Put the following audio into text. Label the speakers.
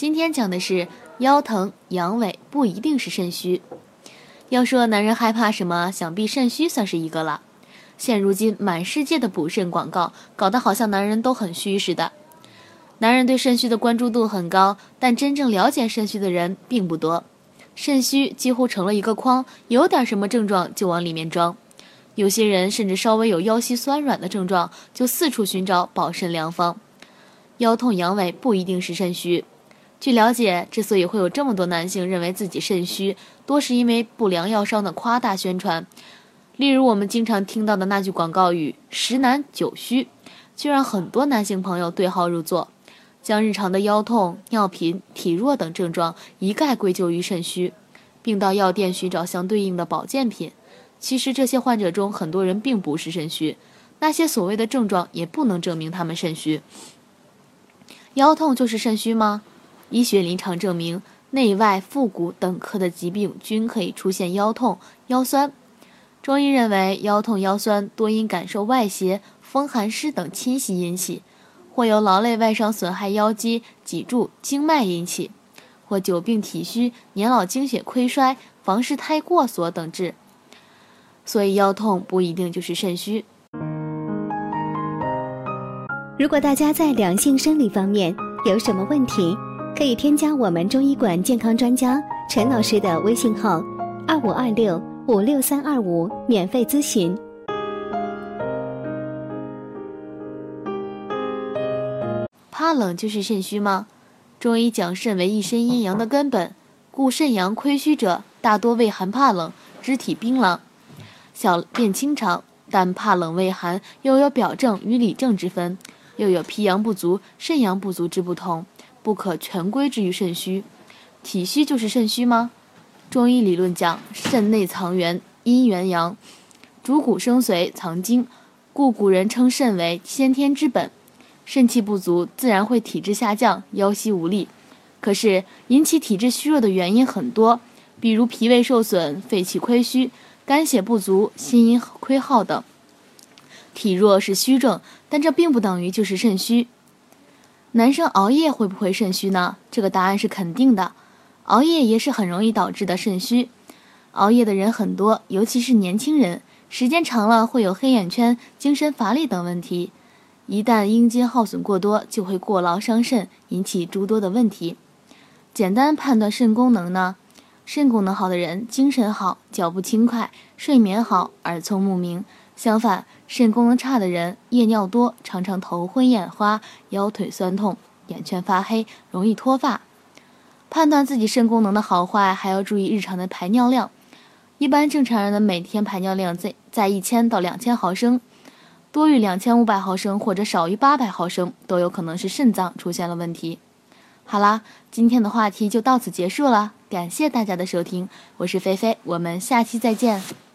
Speaker 1: 今天讲的是腰疼、阳痿不一定是肾虚。要说男人害怕什么，想必肾虚算是一个了。现如今满世界的补肾广告，搞得好像男人都很虚似的。男人对肾虚的关注度很高，但真正了解肾虚的人并不多。肾虚几乎成了一个筐，有点什么症状就往里面装。有些人甚至稍微有腰膝酸软的症状，就四处寻找保肾良方。腰痛、阳痿不一定是肾虚。据了解，之所以会有这么多男性认为自己肾虚，多是因为不良药商的夸大宣传。例如，我们经常听到的那句广告语“十男九虚”，就让很多男性朋友对号入座，将日常的腰痛、尿频、体弱等症状一概归咎于肾虚，并到药店寻找相对应的保健品。其实，这些患者中很多人并不是肾虚，那些所谓的症状也不能证明他们肾虚。腰痛就是肾虚吗？医学临床证明，内外妇骨等科的疾病均可以出现腰痛、腰酸。中医认为，腰痛、腰酸多因感受外邪、风寒湿等侵袭引起，或由劳累外伤损害腰肌、脊柱、经脉引起，或久病体虚、年老精血亏衰、房事太过所等致。所以，腰痛不一定就是肾虚。
Speaker 2: 如果大家在良性生理方面有什么问题，可以添加我们中医馆健康专家陈老师的微信号：二五二六五六三二五，免费咨询。
Speaker 1: 怕冷就是肾虚吗？中医讲肾为一身阴阳的根本，故肾阳亏虚者大多畏寒怕冷，肢体冰冷，小便清长，但怕冷畏寒又有表证与里证之分，又有脾阳不足、肾阳不足之不同。不可全归之于肾虚，体虚就是肾虚吗？中医理论讲，肾内藏元，阴元阳，主骨生髓，藏精，故古人称肾为先天之本。肾气不足，自然会体质下降，腰膝无力。可是引起体质虚弱的原因很多，比如脾胃受损、肺气亏虚、肝血不足、心阴亏耗等。体弱是虚症，但这并不等于就是肾虚。男生熬夜会不会肾虚呢？这个答案是肯定的，熬夜也是很容易导致的肾虚。熬夜的人很多，尤其是年轻人，时间长了会有黑眼圈、精神乏力等问题。一旦阴精耗损过多，就会过劳伤肾，引起诸多的问题。简单判断肾功能呢？肾功能好的人，精神好，脚步轻快，睡眠好，耳聪目明。相反，肾功能差的人夜尿多，常常头昏眼花、腰腿酸痛、眼圈发黑，容易脱发。判断自己肾功能的好坏，还要注意日常的排尿量。一般正常人的每天排尿量在在一千到两千毫升，多于两千五百毫升或者少于八百毫升，都有可能是肾脏出现了问题。好啦，今天的话题就到此结束了，感谢大家的收听，我是菲菲，我们下期再见。